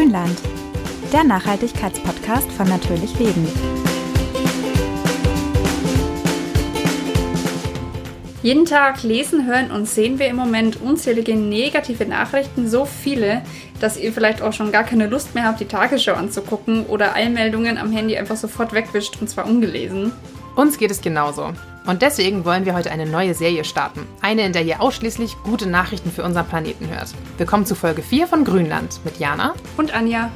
Grünland, der Nachhaltigkeitspodcast von Natürlich Leben. Jeden Tag lesen, hören und sehen wir im Moment unzählige negative Nachrichten, so viele, dass ihr vielleicht auch schon gar keine Lust mehr habt, die Tagesschau anzugucken oder Eilmeldungen am Handy einfach sofort wegwischt und zwar ungelesen. Uns geht es genauso. Und deswegen wollen wir heute eine neue Serie starten. Eine, in der ihr ausschließlich gute Nachrichten für unseren Planeten hört. Willkommen zu Folge 4 von Grünland mit Jana und Anja.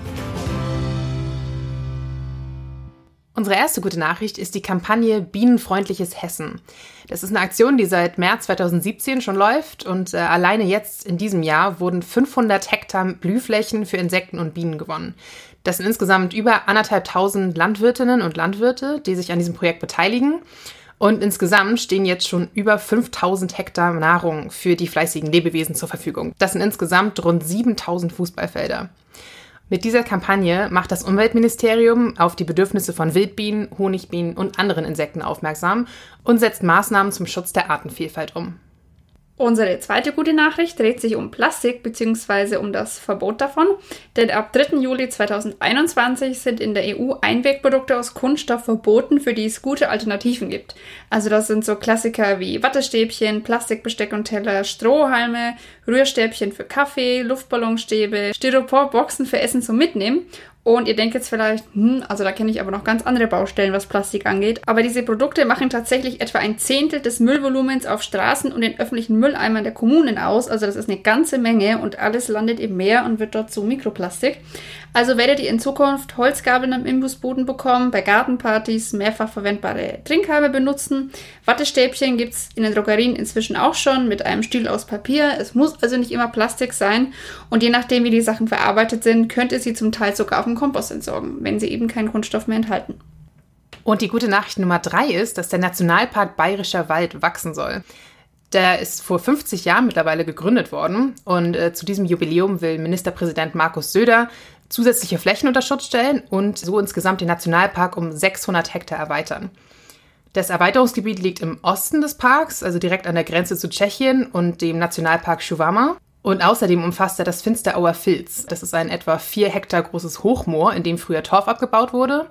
Unsere erste gute Nachricht ist die Kampagne Bienenfreundliches Hessen. Das ist eine Aktion, die seit März 2017 schon läuft und äh, alleine jetzt in diesem Jahr wurden 500 Hektar Blühflächen für Insekten und Bienen gewonnen. Das sind insgesamt über anderthalbtausend Landwirtinnen und Landwirte, die sich an diesem Projekt beteiligen. Und insgesamt stehen jetzt schon über 5000 Hektar Nahrung für die fleißigen Lebewesen zur Verfügung. Das sind insgesamt rund 7000 Fußballfelder. Mit dieser Kampagne macht das Umweltministerium auf die Bedürfnisse von Wildbienen, Honigbienen und anderen Insekten aufmerksam und setzt Maßnahmen zum Schutz der Artenvielfalt um. Unsere zweite gute Nachricht dreht sich um Plastik bzw. um das Verbot davon, denn ab 3. Juli 2021 sind in der EU Einwegprodukte aus Kunststoff verboten, für die es gute Alternativen gibt. Also das sind so Klassiker wie Wattestäbchen, Plastikbesteck und Teller, Strohhalme, Rührstäbchen für Kaffee, Luftballonstäbe, Styroporboxen für Essen zum Mitnehmen und ihr denkt jetzt vielleicht, hm, also da kenne ich aber noch ganz andere Baustellen, was Plastik angeht. Aber diese Produkte machen tatsächlich etwa ein Zehntel des Müllvolumens auf Straßen und den öffentlichen Mülleimern der Kommunen aus. Also das ist eine ganze Menge und alles landet im Meer und wird dort zu Mikroplastik. Also werdet ihr in Zukunft Holzgabeln am Imbusboden bekommen, bei Gartenpartys mehrfach verwendbare Trinkhalme benutzen. Wattestäbchen gibt es in den Drogerien inzwischen auch schon mit einem Stiel aus Papier. Es muss also nicht immer Plastik sein. Und je nachdem, wie die Sachen verarbeitet sind, könnt ihr sie zum Teil sogar auf dem Kompost entsorgen, wenn sie eben keinen Grundstoff mehr enthalten. Und die gute Nachricht Nummer drei ist, dass der Nationalpark Bayerischer Wald wachsen soll. Der ist vor 50 Jahren mittlerweile gegründet worden und äh, zu diesem Jubiläum will Ministerpräsident Markus Söder zusätzliche Flächen unter Schutz stellen und so insgesamt den Nationalpark um 600 Hektar erweitern. Das Erweiterungsgebiet liegt im Osten des Parks, also direkt an der Grenze zu Tschechien und dem Nationalpark Schuvama. Und außerdem umfasst er das Finsterauer Filz. Das ist ein etwa vier Hektar großes Hochmoor, in dem früher Torf abgebaut wurde.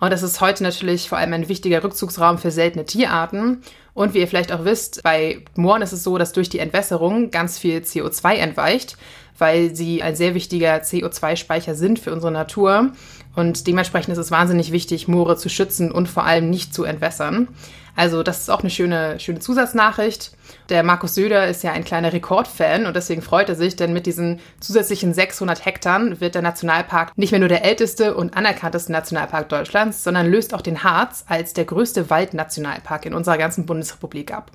Und das ist heute natürlich vor allem ein wichtiger Rückzugsraum für seltene Tierarten. Und wie ihr vielleicht auch wisst, bei Mooren ist es so, dass durch die Entwässerung ganz viel CO2 entweicht weil sie ein sehr wichtiger CO2-Speicher sind für unsere Natur. Und dementsprechend ist es wahnsinnig wichtig, Moore zu schützen und vor allem nicht zu entwässern. Also das ist auch eine schöne, schöne Zusatznachricht. Der Markus Söder ist ja ein kleiner Rekordfan und deswegen freut er sich, denn mit diesen zusätzlichen 600 Hektar wird der Nationalpark nicht mehr nur der älteste und anerkannteste Nationalpark Deutschlands, sondern löst auch den Harz als der größte Waldnationalpark in unserer ganzen Bundesrepublik ab.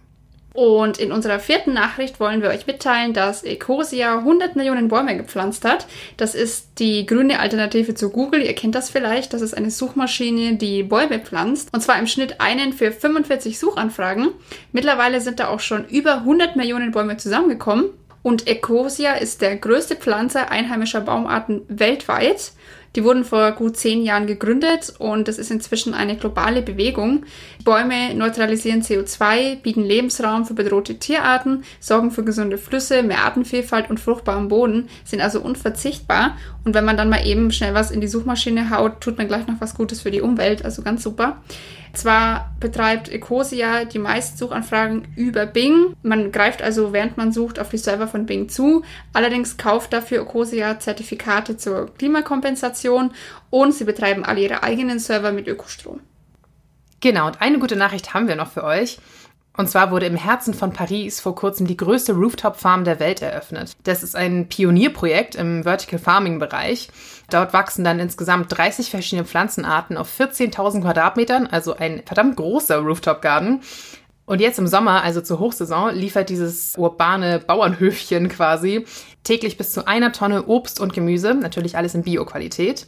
Und in unserer vierten Nachricht wollen wir euch mitteilen, dass Ecosia 100 Millionen Bäume gepflanzt hat. Das ist die grüne Alternative zu Google. Ihr kennt das vielleicht. Das ist eine Suchmaschine, die Bäume pflanzt. Und zwar im Schnitt einen für 45 Suchanfragen. Mittlerweile sind da auch schon über 100 Millionen Bäume zusammengekommen. Und Ecosia ist der größte Pflanzer einheimischer Baumarten weltweit. Die wurden vor gut zehn Jahren gegründet und es ist inzwischen eine globale Bewegung. Bäume neutralisieren CO2, bieten Lebensraum für bedrohte Tierarten, sorgen für gesunde Flüsse, mehr Artenvielfalt und fruchtbaren Boden, sind also unverzichtbar. Und wenn man dann mal eben schnell was in die Suchmaschine haut, tut man gleich noch was Gutes für die Umwelt, also ganz super. Zwar betreibt Ecosia die meisten Suchanfragen über Bing. Man greift also, während man sucht, auf die Server von Bing zu. Allerdings kauft dafür Ecosia Zertifikate zur Klimakompensation und sie betreiben alle ihre eigenen Server mit Ökostrom. Genau, und eine gute Nachricht haben wir noch für euch. Und zwar wurde im Herzen von Paris vor kurzem die größte Rooftop-Farm der Welt eröffnet. Das ist ein Pionierprojekt im Vertical Farming-Bereich. Dort wachsen dann insgesamt 30 verschiedene Pflanzenarten auf 14.000 Quadratmetern, also ein verdammt großer Rooftop-Garten. Und jetzt im Sommer, also zur Hochsaison, liefert dieses urbane Bauernhöfchen quasi täglich bis zu einer Tonne Obst und Gemüse, natürlich alles in Bio-Qualität.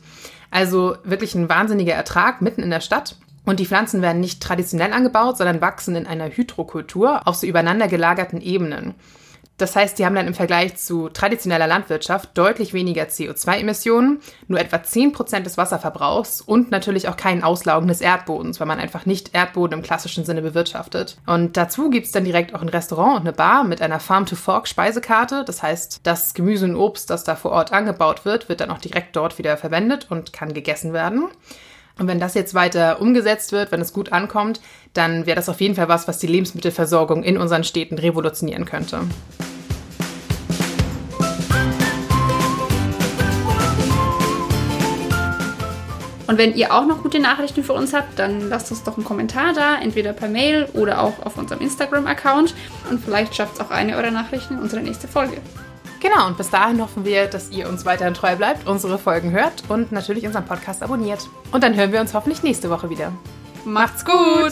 Also wirklich ein wahnsinniger Ertrag mitten in der Stadt. Und die Pflanzen werden nicht traditionell angebaut, sondern wachsen in einer Hydrokultur auf so übereinander gelagerten Ebenen. Das heißt, die haben dann im Vergleich zu traditioneller Landwirtschaft deutlich weniger CO2-Emissionen, nur etwa 10% des Wasserverbrauchs und natürlich auch kein Auslaugen des Erdbodens, weil man einfach nicht Erdboden im klassischen Sinne bewirtschaftet. Und dazu gibt es dann direkt auch ein Restaurant und eine Bar mit einer Farm-to-Fork-Speisekarte. Das heißt, das Gemüse und Obst, das da vor Ort angebaut wird, wird dann auch direkt dort wieder verwendet und kann gegessen werden. Und wenn das jetzt weiter umgesetzt wird, wenn es gut ankommt, dann wäre das auf jeden Fall was, was die Lebensmittelversorgung in unseren Städten revolutionieren könnte. Und wenn ihr auch noch gute Nachrichten für uns habt, dann lasst uns doch einen Kommentar da, entweder per Mail oder auch auf unserem Instagram-Account. Und vielleicht schafft es auch eine eurer Nachrichten in unsere nächste Folge. Genau, und bis dahin hoffen wir, dass ihr uns weiterhin treu bleibt, unsere Folgen hört und natürlich unseren Podcast abonniert. Und dann hören wir uns hoffentlich nächste Woche wieder. Macht's gut!